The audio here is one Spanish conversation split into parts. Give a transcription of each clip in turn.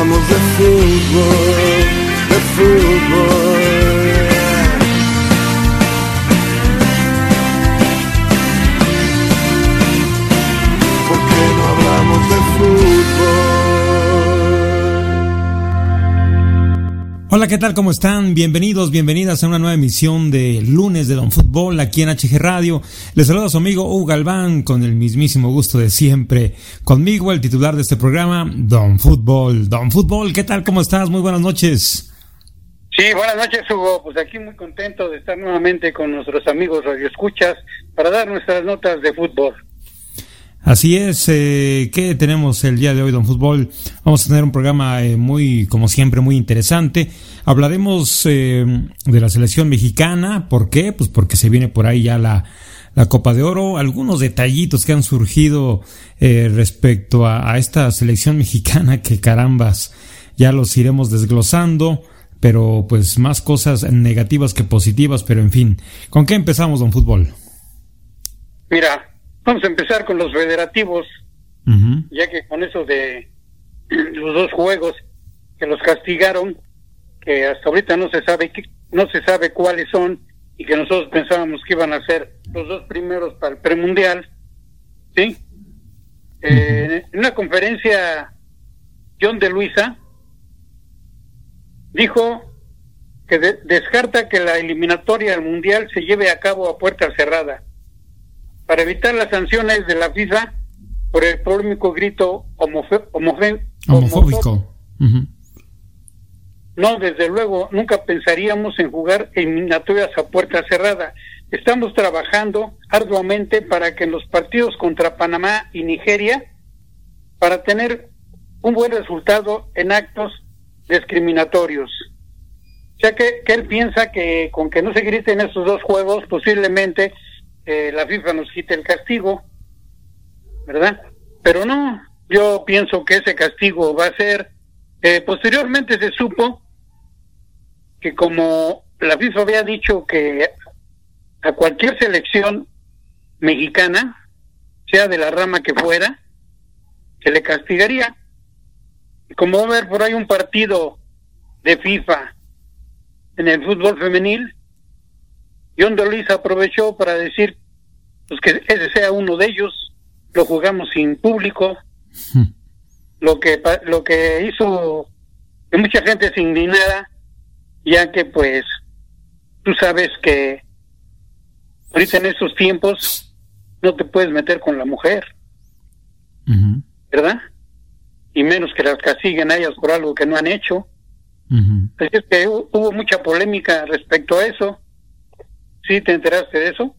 Hablamos de fútbol, de fútbol. ¿Por Hola, ¿qué tal? ¿Cómo están? Bienvenidos, bienvenidas a una nueva emisión de lunes de Don Fútbol aquí en HG Radio. Les saluda su amigo Hugo Galván con el mismísimo gusto de siempre. Conmigo el titular de este programa, Don Fútbol. Don Fútbol, ¿qué tal? ¿Cómo estás? Muy buenas noches. Sí, buenas noches, Hugo. Pues aquí muy contento de estar nuevamente con nuestros amigos radioescuchas para dar nuestras notas de fútbol. Así es, eh, ¿qué tenemos el día de hoy, Don Fútbol? Vamos a tener un programa eh, muy, como siempre, muy interesante. Hablaremos eh, de la selección mexicana. ¿Por qué? Pues porque se viene por ahí ya la, la Copa de Oro. Algunos detallitos que han surgido eh, respecto a, a esta selección mexicana que carambas, ya los iremos desglosando. Pero pues más cosas negativas que positivas, pero en fin. ¿Con qué empezamos, Don Fútbol? Mira, vamos a empezar con los federativos, ya que con eso de los dos juegos que los castigaron, que hasta ahorita no se sabe qué- no se sabe cuáles son y que nosotros pensábamos que iban a ser los dos primeros para el premundial, ¿sí? Eh, En una conferencia, John de Luisa dijo que de- descarta que la eliminatoria al mundial se lleve a cabo a puerta cerrada para evitar las sanciones de la FIFA por el polémico grito homofe- homofe- Homofóbico. No, desde luego, nunca pensaríamos en jugar eliminatorias a puerta cerrada. Estamos trabajando arduamente para que en los partidos contra Panamá y Nigeria, para tener un buen resultado en actos discriminatorios. O sea que, que él piensa que con que no se griten esos dos juegos, posiblemente eh, la FIFA nos quite el castigo, ¿verdad? Pero no, yo pienso que ese castigo va a ser eh, posteriormente se supo que como la FIFA había dicho que a cualquier selección mexicana, sea de la rama que fuera, se le castigaría. Como va a haber por ahí un partido de FIFA en el fútbol femenil, John de Luis aprovechó para decir pues que ese sea uno de ellos, lo jugamos sin público, lo que lo que hizo que mucha gente se indignara ya que pues tú sabes que ahorita en estos tiempos no te puedes meter con la mujer verdad y menos que las castiguen a ellas por algo que no han hecho. Así es que hu- hubo mucha polémica respecto a eso sí te enteraste de eso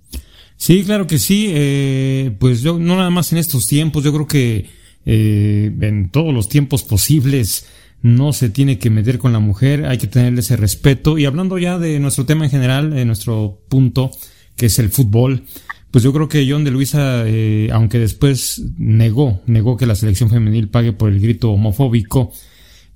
Sí, claro que sí. eh, pues yo, no nada más en estos tiempos, yo creo que eh, en todos los tiempos posibles no se tiene que meter con la mujer, hay que tenerle ese respeto. Y hablando ya de nuestro tema en general, de nuestro punto, que es el fútbol, pues yo creo que John de Luisa, eh, aunque después negó, negó que la selección femenil pague por el grito homofóbico,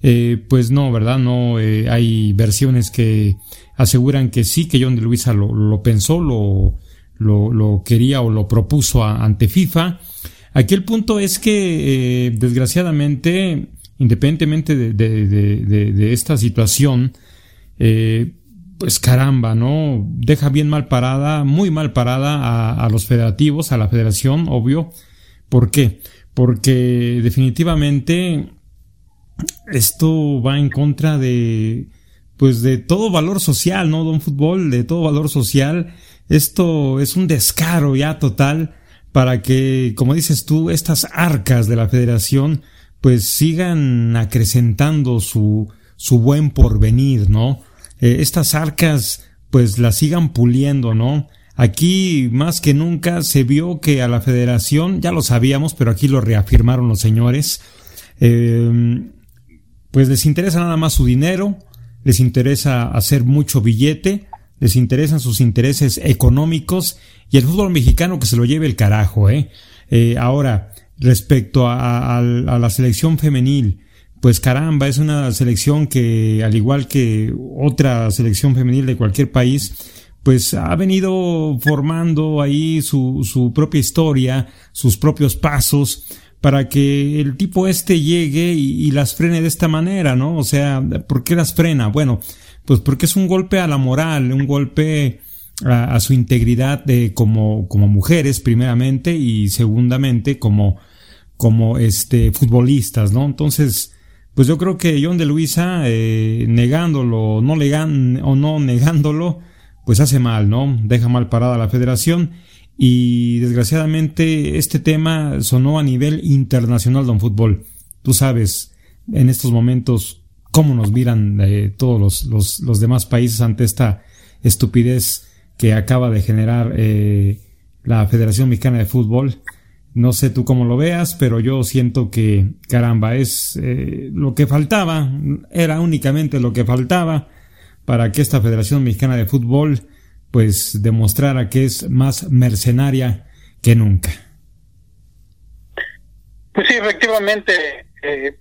eh, pues no, ¿verdad? No, eh, hay versiones que aseguran que sí, que John de Luisa lo, pensó, lo, lo, quería o lo propuso ante FIFA. Aquí el punto es que, eh, desgraciadamente, independientemente de, de- de- de- de esta situación, eh, pues caramba, ¿no? Deja bien mal parada, muy mal parada a, a los federativos, a la federación, obvio. ¿Por qué? Porque definitivamente esto va en contra de pues de todo valor social, ¿no? Don Fútbol, de todo valor social. Esto es un descaro ya total para que, como dices tú, estas arcas de la federación pues sigan acrecentando su, su buen porvenir, ¿no? Eh, estas arcas pues las sigan puliendo, ¿no? Aquí más que nunca se vio que a la federación, ya lo sabíamos, pero aquí lo reafirmaron los señores, eh, pues les interesa nada más su dinero, les interesa hacer mucho billete, les interesan sus intereses económicos y el fútbol mexicano que se lo lleve el carajo, ¿eh? eh ahora, respecto a, la selección femenil, pues caramba, es una selección que, al igual que otra selección femenil de cualquier país, pues ha venido formando ahí su, su propia historia, sus propios pasos, para que el tipo este llegue y, las frene de esta manera, ¿no? O sea, ¿por qué las frena? Bueno, pues porque es un golpe a la moral, un golpe a, su integridad de, como, como mujeres, primeramente, y segundamente como, como este, futbolistas, ¿no? Entonces, pues yo creo que John de Luisa, eh, negándolo, no o no negándolo, pues hace mal, ¿no? Deja mal parada la federación y desgraciadamente este tema sonó a nivel internacional don fútbol. Tú sabes, en estos momentos, cómo nos miran eh, todos los, los, los, demás países ante esta estupidez que acaba de generar eh, la Federación Mexicana de Fútbol. No sé tú cómo lo veas, pero yo siento que, caramba, es eh, lo que faltaba, era únicamente lo que faltaba para que esta Federación Mexicana de Fútbol pues demostrara que es más mercenaria que nunca. Pues sí, efectivamente, eh,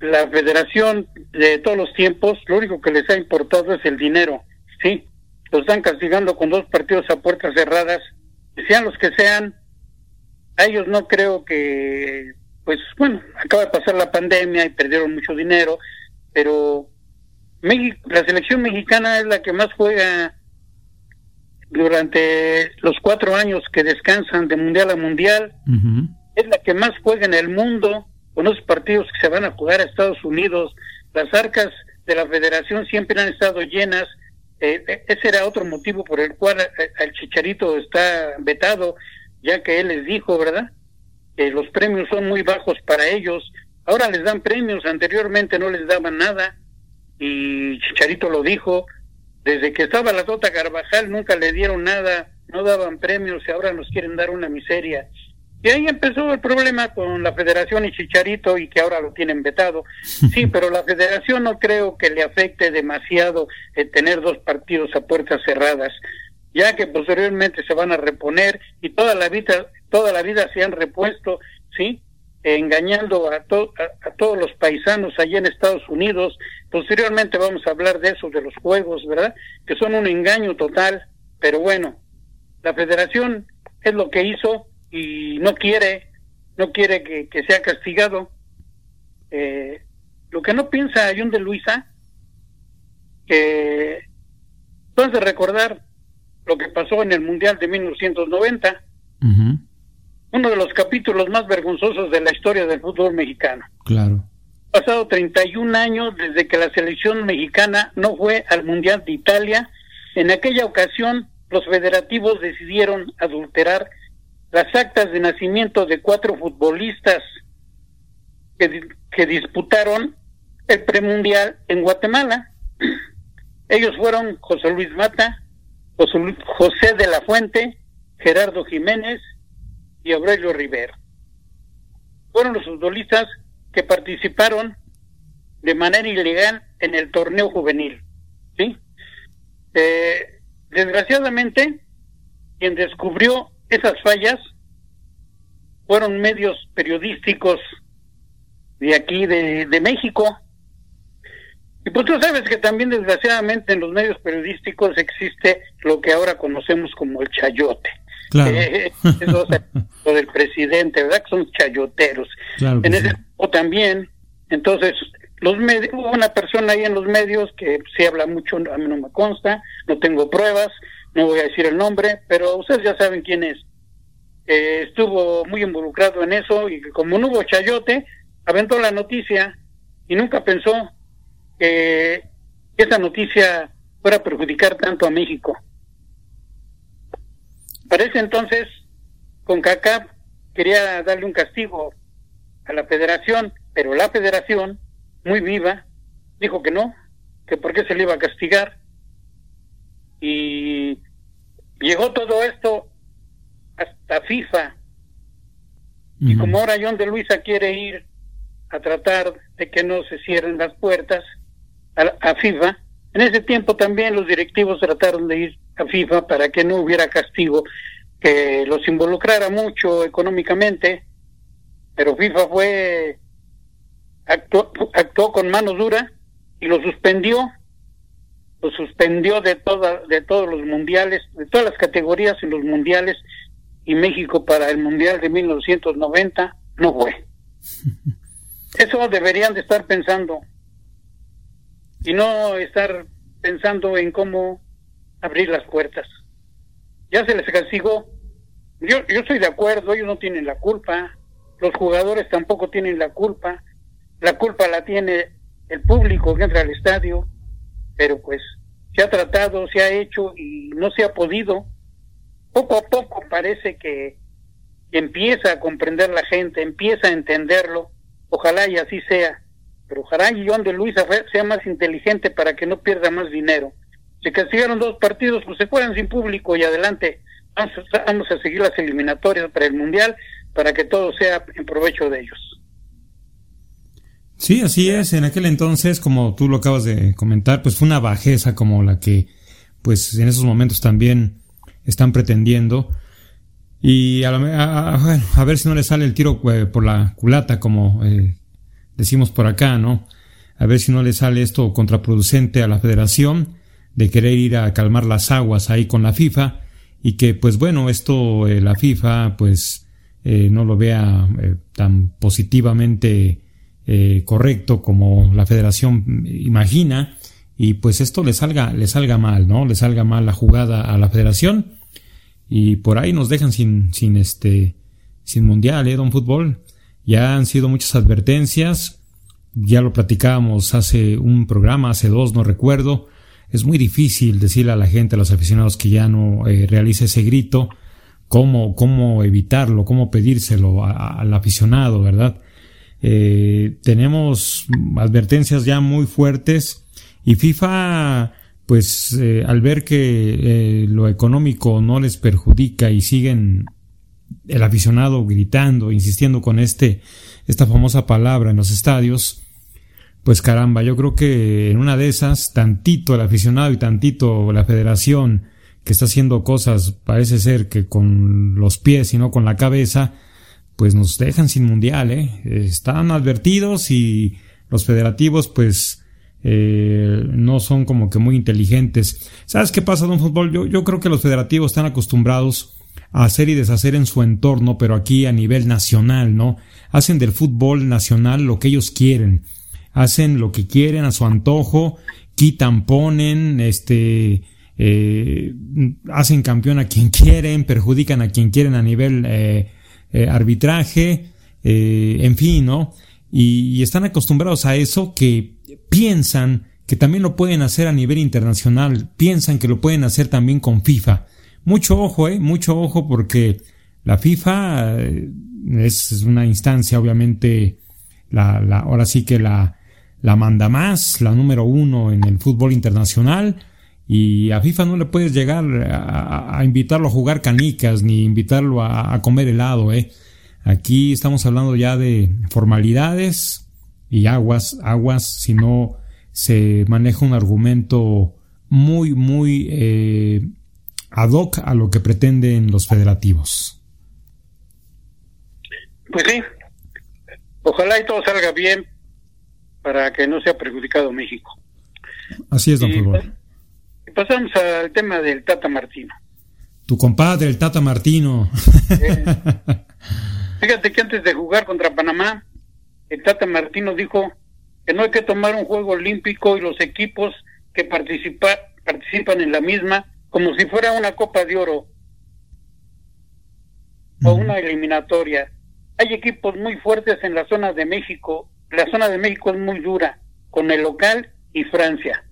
la federación de todos los tiempos, lo único que les ha importado es el dinero, ¿sí? Los están castigando con dos partidos a puertas cerradas, sean los que sean, a ellos no creo que, pues bueno, acaba de pasar la pandemia y perdieron mucho dinero, pero México, la selección mexicana es la que más juega durante los cuatro años que descansan de mundial a mundial. Es la que más juega en el mundo, con los partidos que se van a jugar a Estados Unidos. Las arcas de la federación siempre han estado llenas. Eh, eh, ese era otro motivo por el cual eh, el Chicharito está vetado, ya que él les dijo, ¿verdad? Que los premios son muy bajos para ellos. Ahora les dan premios, anteriormente no les daban nada. Y Chicharito lo dijo, desde que estaba la Tota Carvajal nunca le dieron nada, no daban premios y ahora nos quieren dar una miseria. Y ahí empezó el problema con la federación y Chicharito y que ahora lo tienen vetado. Sí, pero la federación no creo que le afecte demasiado el tener dos partidos a puertas cerradas, ya que posteriormente se van a reponer y toda la vida, toda la vida se han repuesto, ¿sí? Engañando a, todos los paisanos allá en Estados Unidos. Posteriormente vamos a hablar de eso, de los juegos, ¿verdad? Que son un engaño total, pero bueno, la federación es lo que hizo y no quiere, no quiere que, sea castigado. Eh, lo que no piensa John de Luisa, que a recordar lo que pasó en el Mundial de 1990 uno de los capítulos más vergonzosos de la historia del fútbol mexicano. Claro. Pasado 31 años desde que la selección mexicana no fue al Mundial de Italia, en aquella ocasión los federativos decidieron adulterar las actas de nacimiento de cuatro futbolistas que, que disputaron el premundial en Guatemala. Ellos fueron José Luis Mata, José de la Fuente, Gerardo Jiménez y Aurelio Rivera. Fueron los futbolistas que participaron de manera ilegal en el torneo juvenil. ¿sí? Eh, desgraciadamente, quien descubrió esas fallas fueron medios periodísticos de aquí, de, de México. Y pues tú sabes que también desgraciadamente en los medios periodísticos existe lo que ahora conocemos como el chayote. Claro. Eh, lo del presidente, ¿verdad? Que son chayoteros. en ese o también, entonces, los medios, hubo una persona ahí en los medios que sí habla mucho, a mí no me consta, no tengo pruebas, no voy a decir el nombre, pero ustedes ya saben quién es. Eh, estuvo muy involucrado en eso y como no hubo chayote, aventó la noticia y nunca pensó que esa noticia fuera a perjudicar tanto a México. Parece entonces, con CACAP quería darle un castigo a la federación, pero la federación, muy viva, dijo que no, que por qué se le iba a castigar. Y llegó todo esto hasta FIFA. Y como ahora John de Luisa quiere ir a tratar de que no se cierren las puertas a, a FIFA. En ese tiempo también los directivos trataron de ir a FIFA para que no hubiera castigo que los involucrara mucho económicamente, pero FIFA fue actuó, actuó con mano dura y lo suspendió, lo suspendió de toda, de todos los mundiales, de todas las categorías en los mundiales y México para el mundial de 1990 no fue. Eso deberían de estar pensando y no estar pensando en cómo abrir las puertas. Ya se les castigó. Yo, yo estoy de acuerdo, ellos no tienen la culpa, los jugadores tampoco tienen la culpa, la culpa la tiene el público que entra al estadio, pero pues se ha tratado, se ha hecho y no se ha podido. Poco a poco parece que empieza a comprender la gente, empieza a entenderlo, ojalá y así sea, pero y John de Luisa sea más inteligente para que no pierda más dinero. Se castigaron dos partidos, pues se fueran sin público y adelante. Vamos a, seguir las eliminatorias para el Mundial para que todo sea en provecho de ellos. Sí, así es. En aquel entonces, como tú lo acabas de comentar, pues fue una bajeza como la que, pues en esos momentos también están pretendiendo. Y a, a, ver si no le sale el tiro eh, por la culata, como eh, decimos por acá, ¿no? A ver si no le sale esto contraproducente a la federación de querer ir a calmar las aguas ahí con la FIFA y que pues bueno, esto eh, la FIFA pues eh, no lo vea eh, tan positivamente correcto como la federación imagina y pues esto le salga, le salga mal, ¿no? Le salga mal la jugada a la federación y por ahí nos dejan sin, sin este, sin mundial, ¿eh? Don Fútbol. Ya han sido muchas advertencias, ya lo platicábamos hace un programa, hace dos, no recuerdo, es muy difícil decirle a la gente, a los aficionados que ya no eh, realice ese grito, cómo, cómo evitarlo, cómo pedírselo al aficionado, ¿verdad? Eh, tenemos advertencias ya muy fuertes. Y FIFA, pues eh, al ver que lo económico no les perjudica y siguen el aficionado gritando, insistiendo con este, esta famosa palabra en los estadios, pues caramba, yo creo que en una de esas, tantito el aficionado y tantito la federación que está haciendo cosas, parece ser que con los pies y no con la cabeza, pues nos dejan sin mundial, ¿eh? Están advertidos y los federativos, pues, eh, no son como que muy inteligentes. ¿Sabes qué pasa, don Fútbol? Yo, yo creo que los federativos están acostumbrados hacer y deshacer en su entorno, pero aquí a nivel nacional, ¿no? Hacen del fútbol nacional lo que ellos quieren hacen lo que quieren a su antojo, quitan, ponen, este, eh, hacen campeón a quien quieren, perjudican a quien quieren a nivel eh, eh, arbitraje, en fin, ¿no? Y, están acostumbrados a eso que piensan que también lo pueden hacer a nivel internacional, piensan que lo pueden hacer también con FIFA. Mucho ojo, eh, mucho ojo porque la FIFA es una instancia, obviamente, la, la, ahora sí que la, la manda más, la número uno en el fútbol internacional. Y a FIFA no le puedes llegar a, invitarlo a jugar canicas ni invitarlo a, comer helado, ¿eh? Aquí estamos hablando ya de formalidades y aguas, aguas, si no se maneja un argumento muy, muy eh, ad hoc a lo que pretenden los federativos. Pues sí, ojalá y todo salga bien para que no sea perjudicado México. Así es, don y, pasamos al tema del Tata Martino. Tu compadre, el Tata Martino. Eh, fíjate que antes de jugar contra Panamá, el Tata Martino dijo que no hay que tomar un juego olímpico y los equipos que participa, participan en la misma como si fuera una Copa de Oro o una eliminatoria. Hay equipos muy fuertes en la zona de México la zona de México es muy dura con el local y Francia.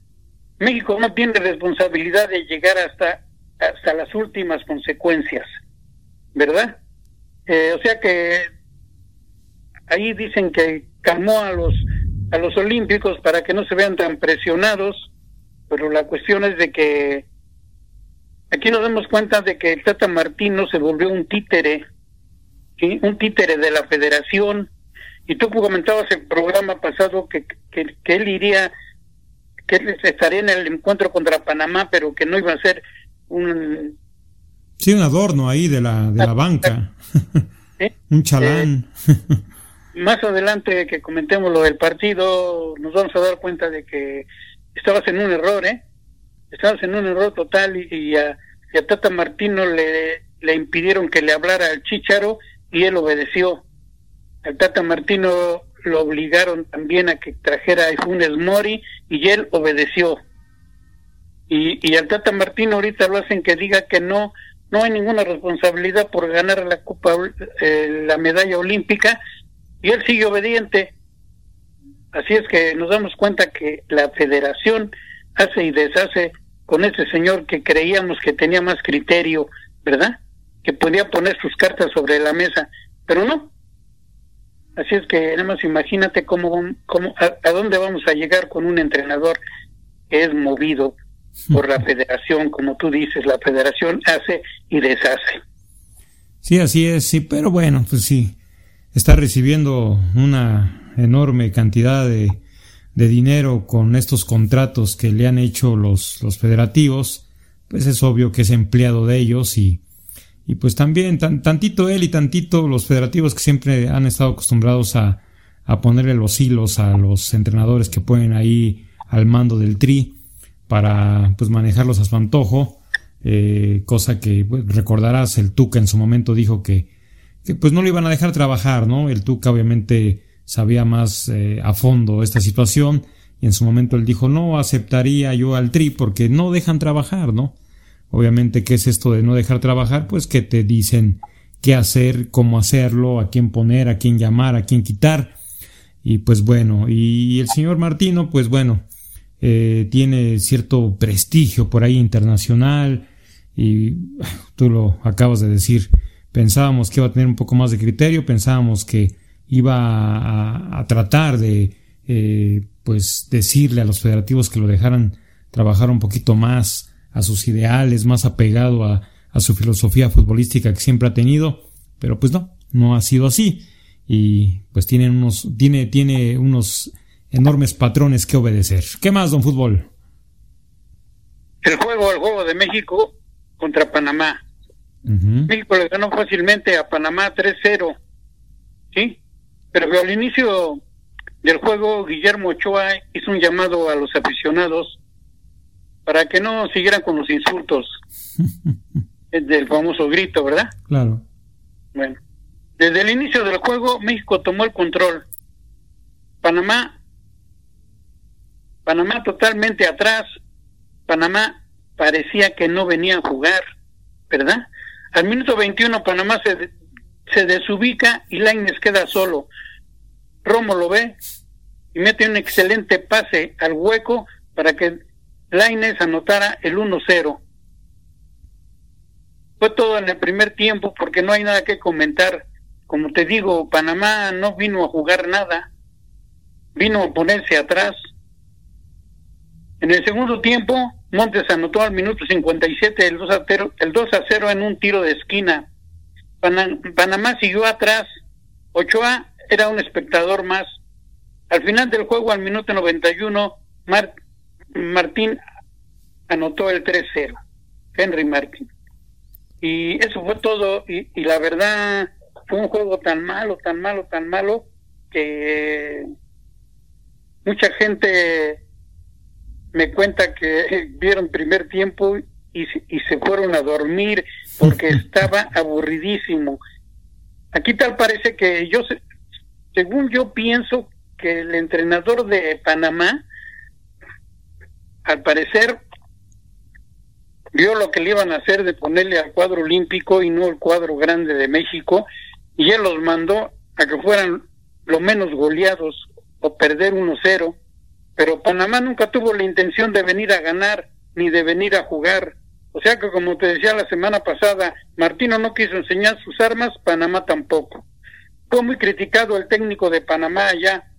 México no tiene responsabilidad de llegar hasta, hasta las últimas consecuencias, ¿verdad? Eh, o sea que ahí dicen que calmó a los a los olímpicos para que no se vean tan presionados, pero la cuestión es de que aquí nos damos cuenta de que el Tata Martino se volvió un títere, un títere de la federación, Y tú comentabas el programa pasado que, que, que él iría, que él estaría en el encuentro contra Panamá, pero que no iba a ser un... Sí, un adorno ahí de la, de la banca. ¿eh? un chalán. más adelante que comentemos lo del partido, nos vamos a dar cuenta de que estabas en un error, ¿eh? Estabas en un error total y, y a, y a Tata Martino le, le impidieron que le hablara al Chicharo y él obedeció. Al Tata Martino lo obligaron también a que trajera a Funes Mori y él obedeció. Y, y al Tata Martino ahorita lo hacen que diga que no, no hay ninguna responsabilidad por ganar la Copa, eh, la medalla olímpica y él sigue obediente. Así es que nos damos cuenta que la federación hace y deshace con ese señor que creíamos que tenía más criterio, ¿verdad? Que podía poner sus cartas sobre la mesa, pero no. Así es que nada más imagínate cómo, cómo a, a dónde vamos a llegar con un entrenador que es movido por la federación, como tú dices, la federación hace y deshace. Sí, así es, sí, pero bueno, pues sí, está recibiendo una enorme cantidad de, de dinero con estos contratos que le han hecho los, los federativos, pues es obvio que es empleado de ellos y, y pues también tan, tantito él y tantito los federativos que siempre han estado acostumbrados a, a ponerle los hilos a los entrenadores que ponen ahí al mando del tri para pues manejarlos a su antojo, eh, cosa que pues, recordarás el Tuca en su momento dijo que, que, pues no lo iban a dejar trabajar, ¿no? El Tuca obviamente sabía más eh, a fondo esta situación y en su momento él dijo no aceptaría yo al tri porque no dejan trabajar, ¿no? Obviamente, ¿qué es esto de no dejar trabajar? Pues que te dicen qué hacer, cómo hacerlo, a quién poner, a quién llamar, a quién quitar. Y pues bueno, y el señor Martino, pues bueno, eh, tiene cierto prestigio por ahí internacional y tú lo acabas de decir, pensábamos que iba a tener un poco más de criterio, pensábamos que iba a, a tratar de eh, pues decirle a los federativos que lo dejaran trabajar un poquito más a sus ideales, más apegado a, a su filosofía futbolística que siempre ha tenido, pero pues no, no ha sido así y pues tienen unos, tiene, tiene unos enormes patrones que obedecer. ¿Qué más, don Fútbol? El juego, el juego de México contra Panamá. Uh -huh. México le ganó fácilmente a Panamá 3-0, ¿sí? Pero al inicio del juego, Guillermo Ochoa hizo un llamado a los aficionados para que no siguieran con los insultos del famoso grito, ¿verdad? Claro. Bueno, desde el inicio del juego, México tomó el control. Panamá Panamá totalmente atrás. Panamá parecía que no venía a jugar, ¿verdad? Al minuto 21 Panamá se, se desubica y Laines queda solo. Romo lo ve y mete un excelente pase al hueco para que Laines anotara el 1-0. Fue todo en el primer tiempo porque no hay nada que comentar. Como te digo, Panamá no vino a jugar nada, vino a ponerse atrás. En el segundo tiempo, Montes anotó al minuto 57 el 2 a 0, el 2 a 0 en un tiro de esquina. Panam Panamá siguió atrás. Ochoa era un espectador más. Al final del juego, al minuto 91, Mar Martín anotó el 3-0. Henry Martín. Y eso fue todo. Y, la verdad, fue un juego tan malo, tan malo, tan malo, que mucha gente me cuenta que vieron primer tiempo y se fueron a dormir porque estaba aburridísimo. Aquí tal parece que yo, según yo pienso que el entrenador de Panamá, al parecer, vio lo que le iban a hacer de ponerle al cuadro olímpico y no el cuadro grande de México, y él los mandó a que fueran lo menos goleados o perder 1-0 pero Panamá nunca tuvo la intención de venir a ganar ni de venir a jugar. O sea que como te decía la semana pasada, Martino no quiso enseñar sus armas, Panamá tampoco. Fue muy criticado el técnico de Panamá allá,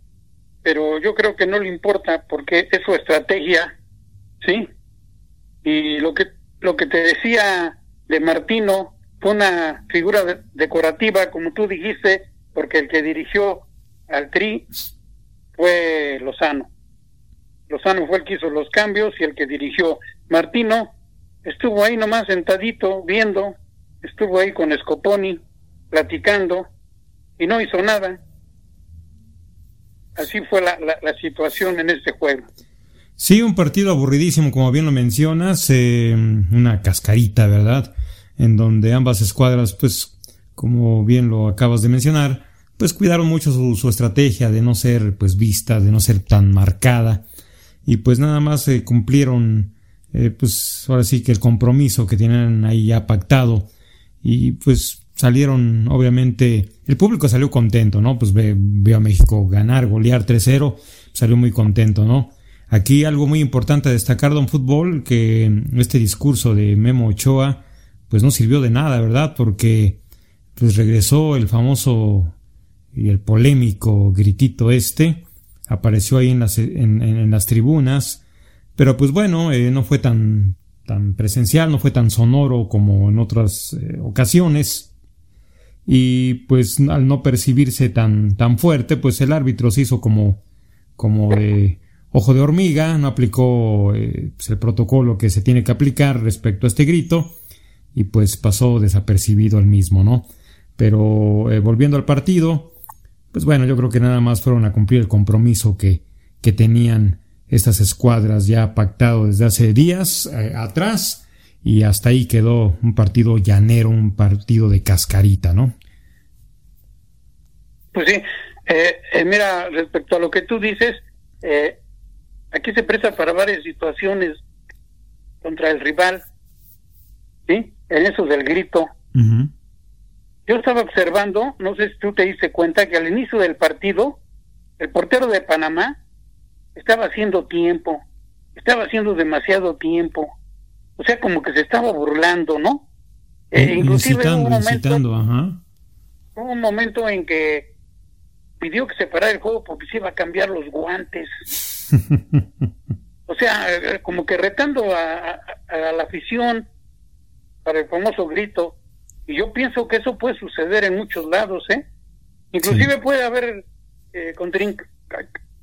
pero yo creo que no le importa porque es su estrategia, ¿sí? Y lo que lo que te decía de Martino fue una figura de, decorativa, como tú dijiste, porque el que dirigió al Tri fue Lozano. Lozano fue el que hizo los cambios y el que dirigió. Martino estuvo ahí nomás sentadito, viendo, estuvo ahí con Scoponi, platicando, y no hizo nada. Así fue la, la, situación en este juego. Sí, un partido aburridísimo, como bien lo mencionas, eh, una cascarita, ¿verdad? En donde ambas escuadras, pues, como bien lo acabas de mencionar, pues cuidaron mucho su, su estrategia de no ser, pues, vista, de no ser tan marcada, y pues nada más eh, cumplieron, eh, pues, ahora sí que el compromiso que tienen ahí ya pactado, y pues salieron, obviamente, el público salió contento, ¿no? Pues ve, vio a México ganar, golear 3-0, salió muy contento, ¿no? Aquí algo muy importante a destacar, don Fútbol, que este discurso de Memo Ochoa, pues no sirvió de nada, ¿verdad? Porque pues regresó el famoso y el polémico gritito este, apareció ahí en las, en, las tribunas, pero pues bueno, eh, no fue tan, tan presencial, no fue tan sonoro como en otras eh, ocasiones, y pues al no percibirse tan, tan fuerte, pues el árbitro se hizo como, como de ojo de hormiga, no aplicó eh, pues, el protocolo que se tiene que aplicar respecto a este grito y pues pasó desapercibido el mismo, ¿no? Pero volviendo al partido, pues bueno, yo creo que nada más fueron a cumplir el compromiso que, que tenían estas escuadras ya pactado desde hace días eh, atrás y hasta ahí quedó un partido llanero, un partido de cascarita, ¿no? Pues sí, eh, eh, mira, respecto a lo que tú dices, aquí se presta para varias situaciones contra el rival, ¿sí? En eso del grito. Yo estaba observando, no sé si tú te diste cuenta, que al inicio del partido, el portero de Panamá estaba haciendo tiempo, estaba haciendo demasiado tiempo o sea, como que se estaba burlando, ¿no? Eh, inclusive hubo un momento, Hubo un momento en que pidió que se parara el juego porque se iba a cambiar los guantes. o sea, eh, como que retando a, la afición para el famoso grito. Y yo pienso que eso puede suceder en muchos lados, ¿eh? Inclusive puede haber eh,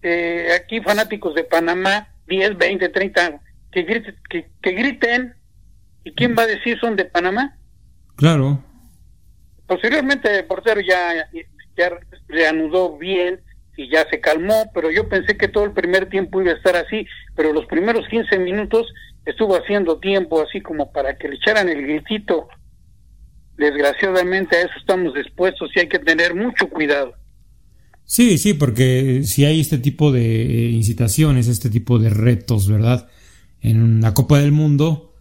eh, aquí fanáticos de Panamá, 10, 20, 30 que, griten, que, griten. ¿Y quién va a decir son de Panamá? Claro. Posteriormente el portero ya, ya reanudó bien y ya se calmó, pero yo pensé que todo el primer tiempo iba a estar así, pero los primeros 15 minutos estuvo haciendo tiempo así como para que le echaran el gritito. Desgraciadamente a eso estamos dispuestos y hay que tener mucho cuidado. Sí, sí, porque si hay este tipo de eh, incitaciones, este tipo de retos, ¿verdad? en la Copa del Mundo,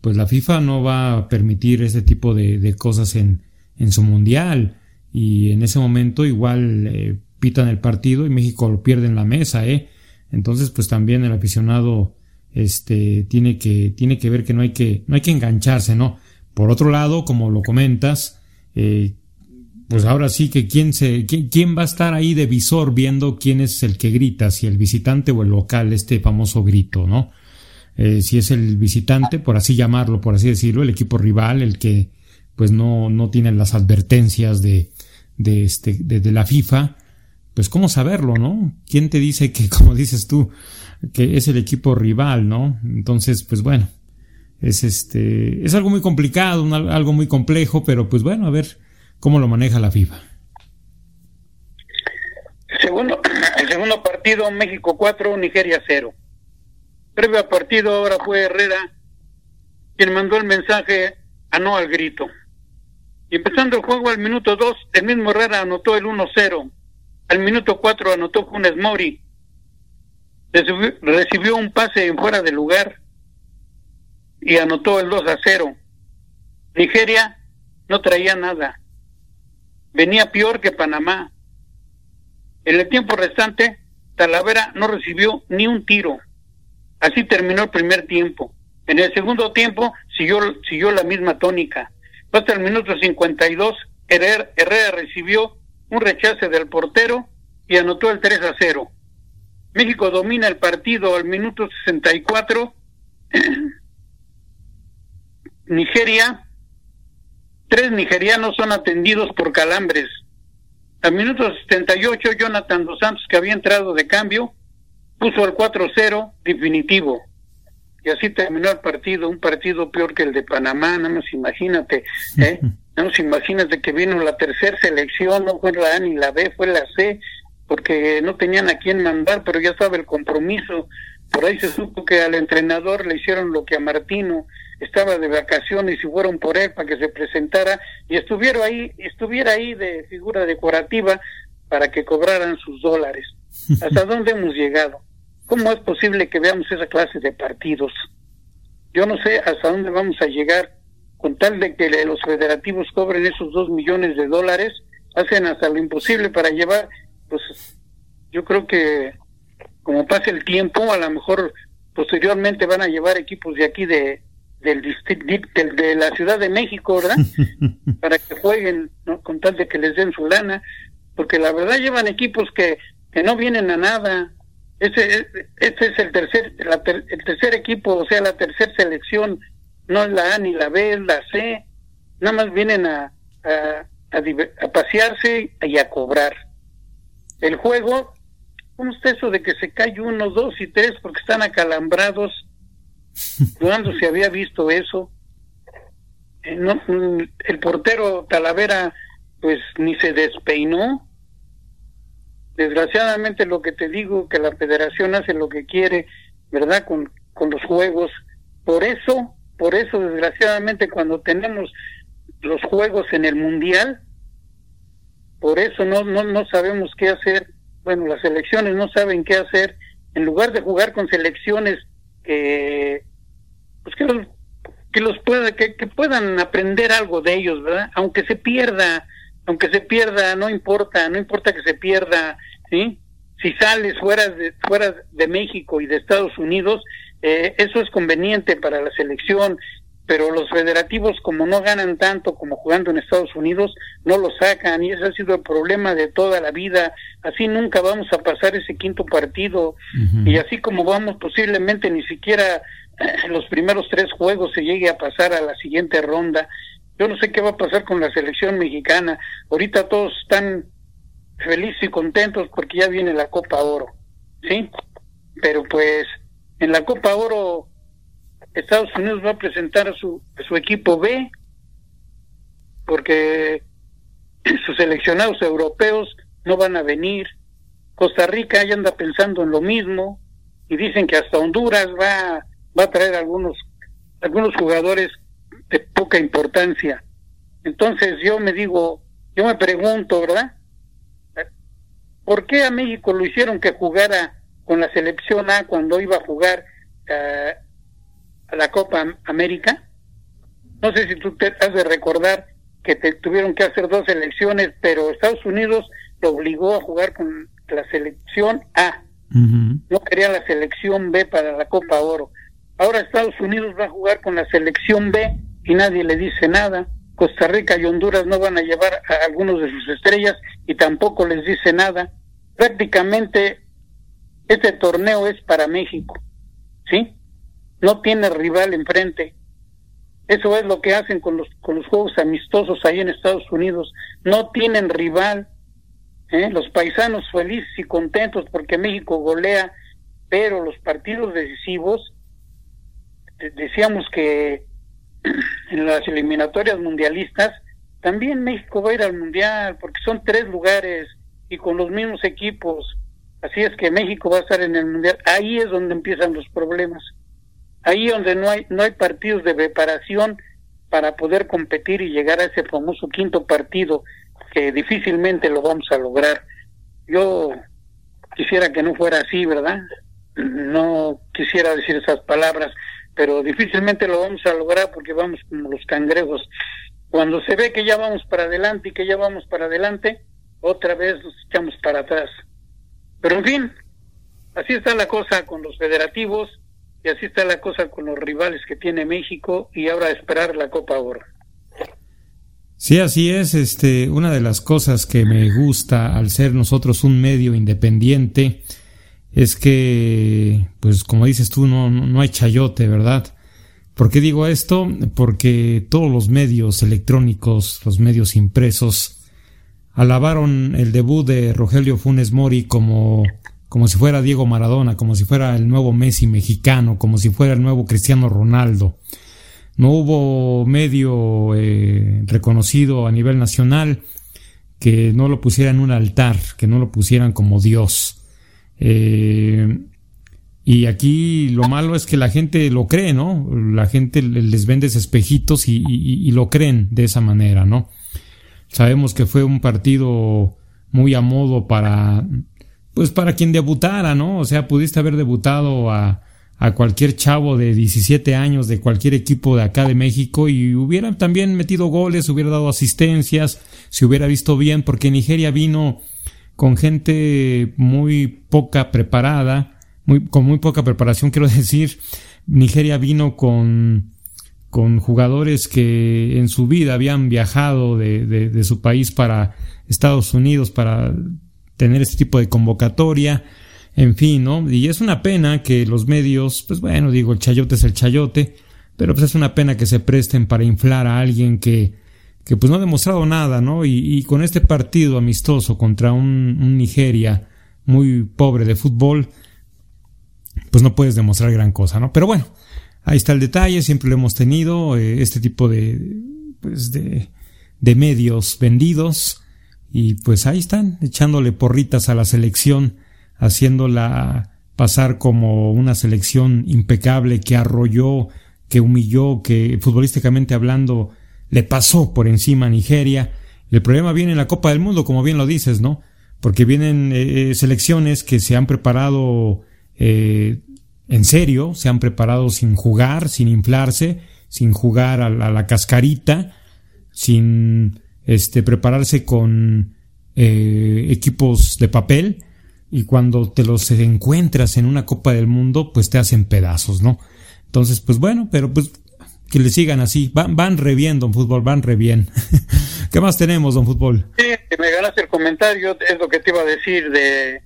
pues la FIFA no va a permitir ese tipo de, cosas en, en, su mundial. Y en ese momento igual eh, pitan el partido y México lo pierde en la mesa, ¿eh? Entonces, pues también el aficionado este, tiene, que, tiene que ver que no hay que, no hay que engancharse, ¿no? Por otro lado, como lo comentas, eh, pues ahora sí que quién, se, quién, quién va a estar ahí de visor viendo quién es el que grita, si el visitante o el local, este famoso grito, ¿no? Eh, si es el visitante, por así llamarlo, por así decirlo, el equipo rival, el que pues no, no tiene las advertencias de, de, este, de, la FIFA, pues cómo saberlo, ¿no? ¿Quién te dice que, como dices tú, que es el equipo rival, ¿no? Entonces, pues bueno, es este, es algo muy complicado, algo muy complejo, pero pues bueno, a ver cómo lo maneja la FIFA. Segundo, el segundo partido, México 4, Nigeria 0 previo partido ahora fue Herrera quien mandó el mensaje a no al grito. Y empezando el juego al minuto 2, el mismo Herrera anotó el 1-0. Al minuto 4 anotó Funes Mori. Recibió, un pase en fuera de lugar y anotó el 2 0. Nigeria no traía nada. Venía peor que Panamá. En el tiempo restante, Talavera no recibió ni un tiro. Así terminó el primer tiempo. En el segundo tiempo siguió, la misma tónica. Hasta el minuto 52, Herrera, Herrera recibió un rechace del portero y anotó el 3 a 0. México domina el partido al minuto 64. Nigeria, tres nigerianos son atendidos por calambres. Al minuto 78, Jonathan Dos Santos, que había entrado de cambio, puso el 4-0 definitivo. Y así terminó el partido, un partido peor que el de Panamá, no nos imagínate, ¿eh? No nos imagínate que vino la tercera selección, no fue la A ni la B, fue la C, porque no tenían a quién mandar, pero ya estaba el compromiso. Por ahí se supo que al entrenador le hicieron lo que a Martino estaba de vacaciones y fueron por él para que se presentara y estuviera ahí, estuviera ahí de figura decorativa para que cobraran sus dólares. ¿Hasta dónde hemos llegado? ¿Cómo es posible que veamos esa clase de partidos? Yo no sé hasta dónde vamos a llegar con tal de que los federativos cobren esos dos millones de dólares, hacen hasta lo imposible para llevar, pues yo creo que como pase el tiempo, a lo mejor posteriormente van a llevar equipos de aquí de del, del de la Ciudad de México, ¿verdad? para que jueguen, ¿no? con tal de que les den su lana, porque la verdad llevan equipos que, que no vienen a nada. Ese, este es el tercer, el tercer equipo, o sea, la tercera selección, no es la A ni la B, es la C. Nada más vienen a, a, a, pasearse y a cobrar. El juego, ¿cómo está eso de que se cae uno, dos y tres porque están acalambrados? ¿Cuándo se había visto eso? Eh, mm, el portero Talavera pues ni se despeinó. Desgraciadamente lo que te digo, que la federación hace lo que quiere, ¿verdad? Con, con los juegos. Por eso, por eso desgraciadamente cuando tenemos los juegos en el mundial, por eso no, no, no sabemos qué hacer. Bueno, las selecciones no saben qué hacer. En lugar de jugar con selecciones que pues que los que los pueda que, puedan aprender algo de ellos verdad aunque se pierda aunque se pierda no importa no importa que se pierda sí si sales fuera de fuera de México y de Estados Unidos eh, eso es conveniente para la selección pero los federativos como no ganan tanto como jugando en Estados Unidos no lo sacan y ese ha sido el problema de toda la vida. Así nunca vamos a pasar ese quinto partido y así como vamos posiblemente ni siquiera en los primeros tres juegos se llegue a pasar a la siguiente ronda. Yo no sé qué va a pasar con la selección mexicana. Ahorita todos están felices y contentos porque ya viene la Copa Oro sí pero pues en la Copa Oro Estados Unidos va a presentar a su, su equipo B, porque sus seleccionados europeos no van a venir. Costa Rica ya anda pensando en lo mismo y dicen que hasta Honduras va, va a traer algunos, algunos jugadores de poca importancia. Entonces yo me digo, yo me pregunto, ¿verdad? ¿Por qué a México lo hicieron que jugara con la selección A cuando iba a jugar uh, a la Copa América. No sé si tú te has de recordar que te tuvieron que hacer dos elecciones, pero Estados Unidos lo obligó a jugar con la selección A. No quería la selección B para la Copa Oro. Ahora Estados Unidos va a jugar con la selección B y nadie le dice nada. Costa Rica y Honduras no van a llevar a algunos de sus estrellas y tampoco les dice nada. Prácticamente este torneo es para México, ¿sí? No tiene rival enfrente. Eso es lo que hacen con los, con los juegos amistosos ahí en Estados Unidos. No tienen rival. ¿eh? Los paisanos felices y contentos porque México golea, pero los partidos decisivos, decíamos que en las eliminatorias mundialistas, también México va a ir al mundial porque son tres lugares y con los mismos equipos. Así es que México va a estar en el mundial. Ahí es donde empiezan los problemas ahí donde no hay no hay partidos de preparación para poder competir y llegar a ese famoso quinto partido que difícilmente lo vamos a lograr. Yo quisiera que no fuera así, ¿verdad? No quisiera decir esas palabras, pero difícilmente lo vamos a lograr porque vamos como los cangrejos. Cuando se ve que ya vamos para adelante y que ya vamos para adelante, otra vez nos echamos para atrás. Pero en fin, así está la cosa con los federativos y así está la cosa con los rivales que tiene México y ahora esperar la Copa Oro. Sí, así es. Este, una de las cosas que me gusta al ser nosotros un medio independiente es que, pues como dices tú, no, no hay chayote, ¿verdad? ¿Por qué digo esto? Porque todos los medios electrónicos, los medios impresos, alabaron el debut de Rogelio Funes Mori como, como si fuera Diego Maradona, como si fuera el nuevo Messi mexicano, como si fuera el nuevo Cristiano Ronaldo. No hubo medio eh, reconocido a nivel nacional que no lo pusieran en un altar, que no lo pusieran como Dios. Eh, y aquí lo malo es que la gente lo cree, ¿no? La gente les vende espejitos y, y, lo creen de esa manera, ¿no? Sabemos que fue un partido muy a modo para, pues para quien debutara, ¿no? O sea, pudiste haber debutado a, a cualquier chavo de 17 años de cualquier equipo de acá de México y hubiera también metido goles, hubiera dado asistencias, se hubiera visto bien, porque Nigeria vino con gente muy poca preparada, muy, con muy poca preparación, quiero decir. Nigeria vino con, con jugadores que en su vida habían viajado de, de, su país para Estados Unidos para tener este tipo de convocatoria. En fin, ¿no? Y es una pena que los medios, pues bueno, digo, el chayote es el chayote, pero pues es una pena que se presten para inflar a alguien que, que pues no ha demostrado nada, ¿no? Y, con este partido amistoso contra un, un Nigeria muy pobre de fútbol, pues no puedes demostrar gran cosa, ¿no? Pero bueno, ahí está el detalle, siempre lo hemos tenido, eh, este tipo de, pues de, de medios vendidos, y pues ahí están, echándole porritas a la selección, haciéndola pasar como una selección impecable que arrolló, que humilló, que futbolísticamente hablando le pasó por encima a Nigeria. El problema viene en la Copa del Mundo, como bien lo dices, ¿no? Porque vienen eh, selecciones que se han preparado eh, en serio, se han preparado sin jugar, sin inflarse, sin jugar a la, cascarita, sin este, prepararse con eh, equipos de papel y cuando te los encuentras en una Copa del Mundo, pues te hacen pedazos, ¿no? Entonces, pues bueno, pero pues que le sigan así, van, van re bien, don Fútbol, van re bien. ¿Qué más tenemos, don Fútbol? Sí, me ganaste el comentario, es lo que te iba a decir de,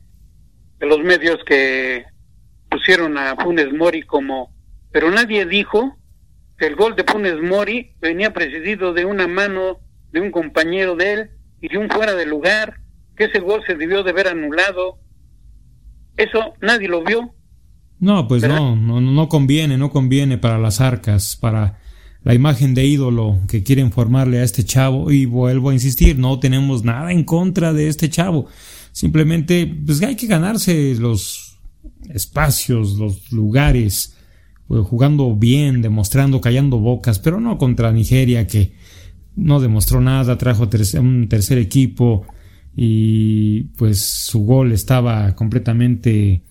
de los medios que pusieron a Funes Mori como, pero nadie dijo que el gol de Funes Mori venía precedido de una mano de un compañero de él y de un fuera de lugar, que ese gol se debió de haber anulado. Eso nadie lo vio. No, pues no, no, no conviene, no conviene para las arcas, para la imagen de ídolo que quieren formarle a este chavo. Y vuelvo a insistir, no tenemos nada en contra de este chavo. Simplemente, pues hay que ganarse los espacios, los lugares, pues, jugando bien, demostrando, callando bocas, pero no contra Nigeria que no demostró nada, trajo un tercer equipo y pues su gol estaba completamente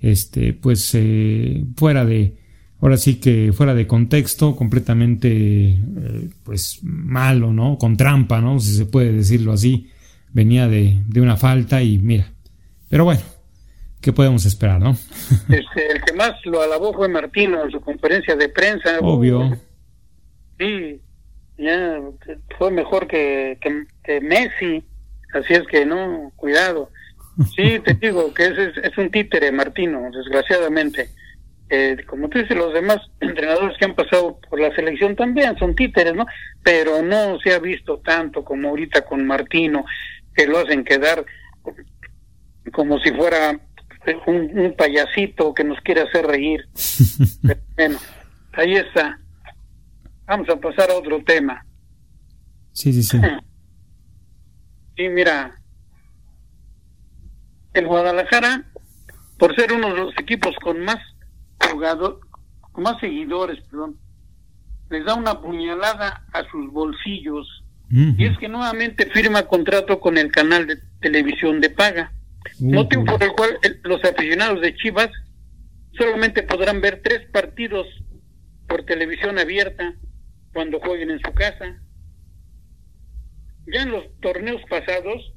este pues eh, fuera de ahora sí que fuera de contexto completamente eh, pues malo no con trampa no si se puede decirlo así venía de, de una falta y mira pero bueno ¿Qué podemos esperar, no? Este, el que más lo alabó fue Martino en su conferencia de prensa. Obvio. Sí, ya fue mejor que, que, Messi, así es que no, cuidado. Sí, te digo que es, es, un títere, Martino, desgraciadamente. Eh, como tú dices, los demás entrenadores que han pasado por la selección también son títeres, ¿no? Pero no se ha visto tanto como ahorita con Martino, que lo hacen quedar como si fuera un, payasito que nos quiere hacer reír. bueno, ahí está. Vamos a pasar a otro tema. Sí, sí, sí. Sí, mira, el Guadalajara, por ser uno de los equipos con más jugadores, con más seguidores, perdón, les da una puñalada a sus bolsillos. Y es que nuevamente firma contrato con el canal de televisión de paga. Motivo por el cual los aficionados de Chivas solamente podrán ver tres partidos por televisión abierta cuando jueguen en su casa. Ya en los torneos pasados,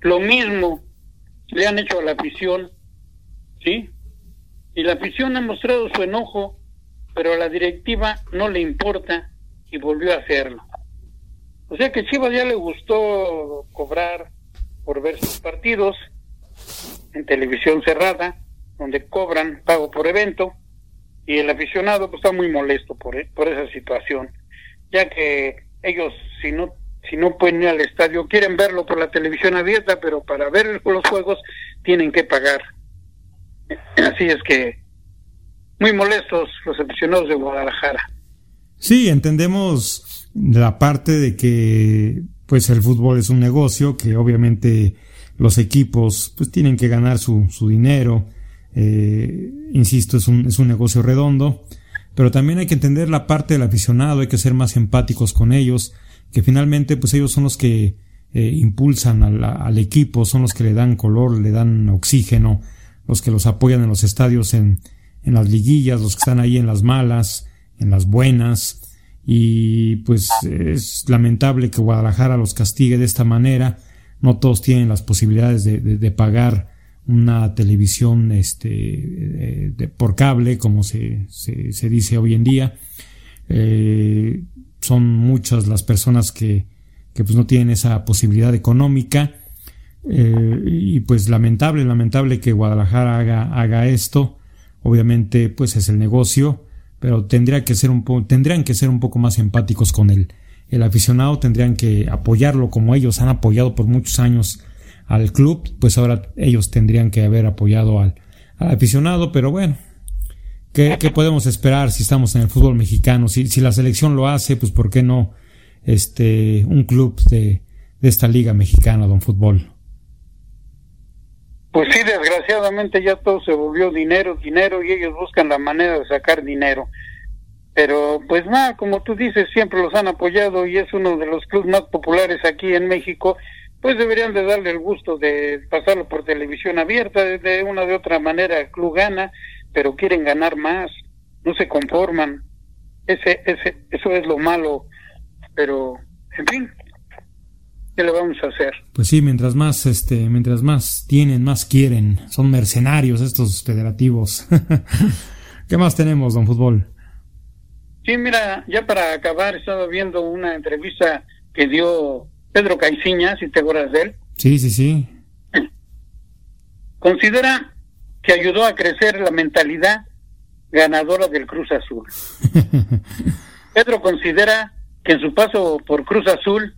lo mismo le han hecho a la afición, ¿sí? Y la afición ha mostrado su enojo, pero a la directiva no le importa y volvió a hacerlo. O sea que Chivas ya le gustó cobrar por ver sus partidos en televisión cerrada, donde cobran pago por evento, y el aficionado pues, está muy molesto por, e, por esa situación, ya que ellos, si no, si no pueden ir al estadio, quieren verlo por la televisión abierta, pero para ver los juegos tienen que pagar. Así es que muy molestos los aficionados de Guadalajara. Sí, entendemos la parte de que pues el fútbol es un negocio, que obviamente los equipos pues tienen que ganar su, su dinero, eh, insisto, es un, es un negocio redondo, pero también hay que entender la parte del aficionado, hay que ser más empáticos con ellos, que finalmente pues ellos son los que eh, impulsan al, equipo, son los que le dan color, le dan oxígeno, los que los apoyan en los estadios, en, en las liguillas, los que están ahí en las malas, en las buenas, y pues es lamentable que Guadalajara los castigue de esta manera, no todos tienen las posibilidades de, de, de pagar una televisión este, eh, por cable, como se, se, dice hoy en día. Eh, son muchas las personas que, que pues no tienen esa posibilidad económica. Eh, y pues lamentable, lamentable que Guadalajara haga, haga esto. Obviamente, pues es el negocio, pero tendría que ser un tendrían que ser un poco más empáticos con él. El aficionado tendrían que apoyarlo como ellos han apoyado por muchos años al club, pues ahora ellos tendrían que haber apoyado al, al aficionado, pero bueno, ¿qué, ¿qué, podemos esperar si estamos en el fútbol mexicano? Si, si la selección lo hace, pues ¿por qué no este, un club de, de esta liga mexicana, don fútbol? Pues sí, desgraciadamente ya todo se volvió dinero, dinero y ellos buscan la manera de sacar dinero. Pero pues nada, como tú dices, siempre los han apoyado y es uno de los clubes más populares aquí en México pues deberían de darle el gusto de pasarlo por televisión abierta, de una de otra manera el club gana, pero quieren ganar más, no se conforman. Ese, ese, eso es lo malo, pero en fin, ¿qué le vamos a hacer? Pues sí, mientras más, este, mientras más tienen, más quieren. Son mercenarios estos federativos. ¿Qué más tenemos, don Fútbol? Sí, mira, ya para acabar, he estado viendo una entrevista que dio Pedro Caiciña, si te acuerdas de él. Sí, sí, sí. Considera que ayudó a crecer la mentalidad ganadora del Cruz Azul. Pedro considera que en su paso por Cruz Azul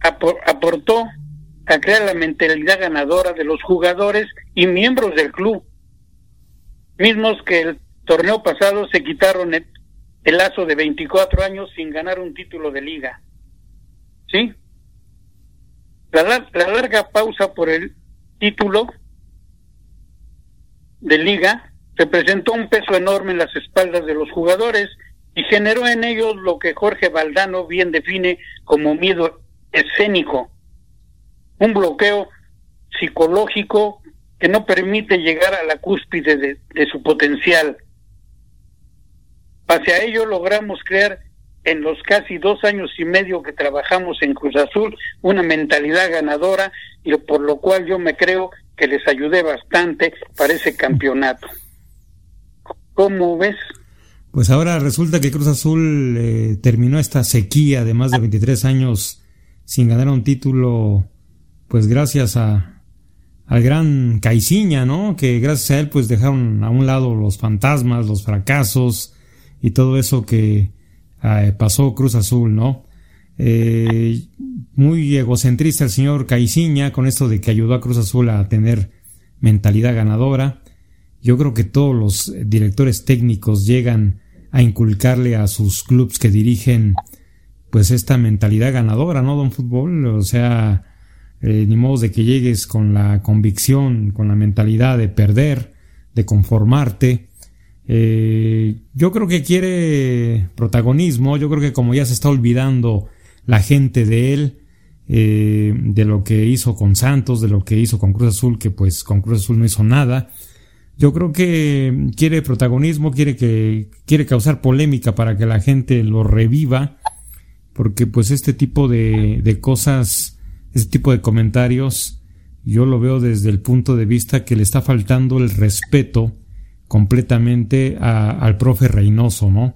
aportó a crear la mentalidad ganadora de los jugadores y miembros del club, mismos que el torneo pasado se quitaron el, el lazo de 24 años sin ganar un título de liga. ¿Sí? La, la larga pausa por el título de liga representó un peso enorme en las espaldas de los jugadores y generó en ellos lo que Jorge Valdano bien define como miedo escénico, un bloqueo psicológico que no permite llegar a la cúspide de, de su potencial. Hacia ello logramos crear en los casi dos años y medio que trabajamos en Cruz Azul una mentalidad ganadora y por lo cual yo me creo que les ayudé bastante para ese campeonato. ¿Cómo ves? Pues ahora resulta que Cruz Azul eh, terminó esta sequía de más de 23 años sin ganar un título, pues gracias a, al gran Caiciña, ¿no? Que gracias a él pues dejaron a un lado los fantasmas, los fracasos y todo eso que, pasó Cruz Azul, ¿no? Eh, muy egocentrista el señor Caiciña con esto de que ayudó a Cruz Azul a tener mentalidad ganadora. Yo creo que todos los directores técnicos llegan a inculcarle a sus clubes que dirigen pues esta mentalidad ganadora, ¿no, don fútbol? O sea, eh, ni modo de que llegues con la convicción, con la mentalidad de perder, de conformarte, eh, yo creo que quiere protagonismo, yo creo que como ya se está olvidando la gente de él, eh, de lo que hizo con Santos, de lo que hizo con Cruz Azul, que pues con Cruz Azul no hizo nada. Yo creo que quiere protagonismo, quiere que quiere causar polémica para que la gente lo reviva, porque pues este tipo de, de cosas, este tipo de comentarios, yo lo veo desde el punto de vista que le está faltando el respeto completamente al profe Reynoso, ¿no?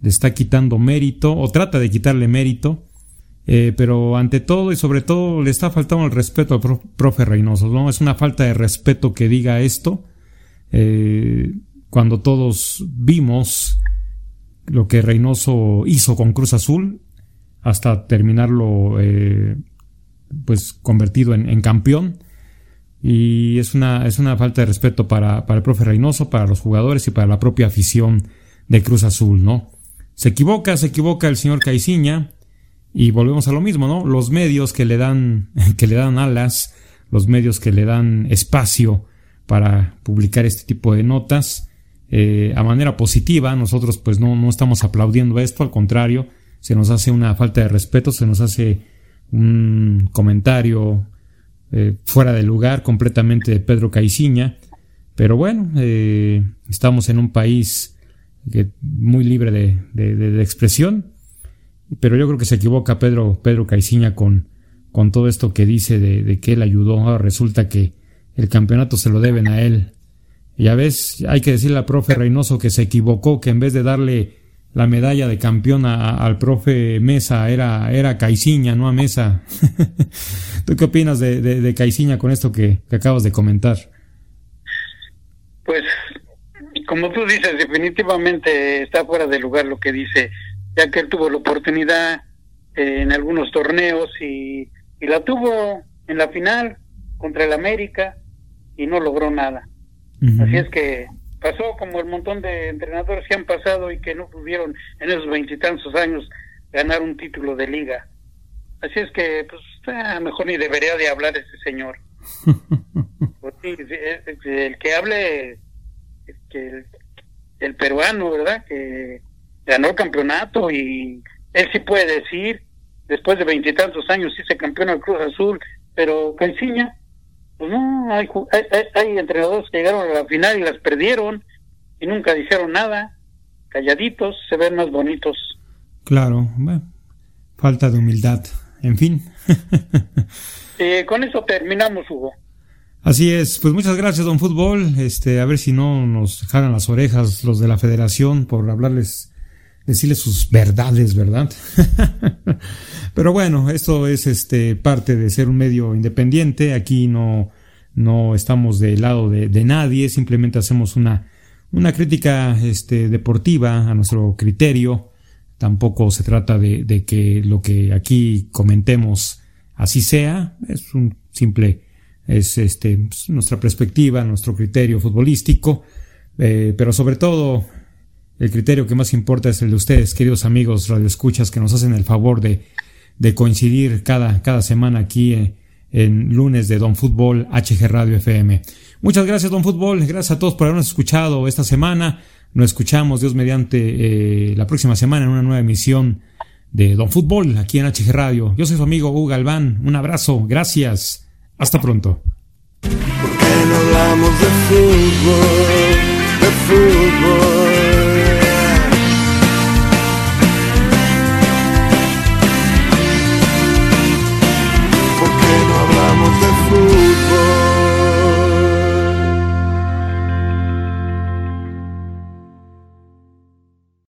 Le está quitando mérito, o trata de quitarle mérito, eh, pero ante todo y sobre todo le está faltando el respeto al profe Reynoso, ¿no? Es una falta de respeto que diga esto, eh, cuando todos vimos lo que Reynoso hizo con Cruz Azul, hasta terminarlo eh, pues convertido en, campeón. Y es una, es una falta de respeto para, para el profe Reynoso, para los jugadores y para la propia afición de Cruz Azul, ¿no? Se equivoca, se equivoca el señor Caiciña y volvemos a lo mismo, ¿no? Los medios que le dan, que le dan alas, los medios que le dan espacio para publicar este tipo de notas eh, a manera positiva. Nosotros pues no, no estamos aplaudiendo esto, al contrario, se nos hace una falta de respeto, se nos hace un comentario eh, fuera de lugar completamente de Pedro Caiciña. Pero bueno, eh, estamos en un país muy libre de, de, expresión. Pero yo creo que se equivoca Pedro, Pedro Caiciña con, con todo esto que dice de, de que él ayudó. Ahora resulta que el campeonato se lo deben a él. Ya ves, hay que decirle al profe Reynoso que se equivocó, que en vez de darle la medalla de campeón al profe Mesa era, era Caiciña, no a Mesa. ¿Tú qué opinas de, de, Caiciña con esto que, acabas de comentar? Pues, como tú dices, definitivamente está fuera de lugar lo que dice, ya que él tuvo la oportunidad eh, en algunos torneos y, y la tuvo en la final contra el América y no logró nada. Así es que pasó como el montón de entrenadores que han pasado y que no pudieron en esos veintitantos años ganar un título de liga. Así es que, pues, ah, mejor ni debería de hablar ese señor. Pues el que hable, que el, peruano, ¿verdad? Que ganó el campeonato y él sí puede decir, después de veintitantos años sí se campeona el Cruz Azul, pero pues no, hay, hay, entrenadores que llegaron a la final y las perdieron y nunca dijeron nada, calladitos, se ven más bonitos. Claro, falta de humildad, en fin. eh, con eso terminamos, Hugo. Así es, pues muchas gracias, don Fútbol. Este, a ver si no nos jalan las orejas los de la federación por hablarles, decirles sus verdades, ¿verdad? Pero bueno, esto es este parte de ser un medio independiente. Aquí no, no estamos del lado de, nadie, simplemente hacemos una, una crítica este, deportiva a nuestro criterio. Tampoco se trata de, de, que lo que aquí comentemos así sea. Es un simple, es este, nuestra perspectiva, nuestro criterio futbolístico. Eh, pero sobre todo, el criterio que más importa es el de ustedes, queridos amigos radioescuchas, que nos hacen el favor de de coincidir cada, cada semana aquí eh, en lunes de Don Fútbol HG Radio FM. Muchas gracias Don Fútbol, gracias a todos por habernos escuchado esta semana. Nos escuchamos, Dios mediante, eh, la próxima semana en una nueva emisión de Don Fútbol aquí en HG Radio. Yo soy su amigo Hugo Galván, un abrazo, gracias, hasta pronto. no hablamos de fútbol?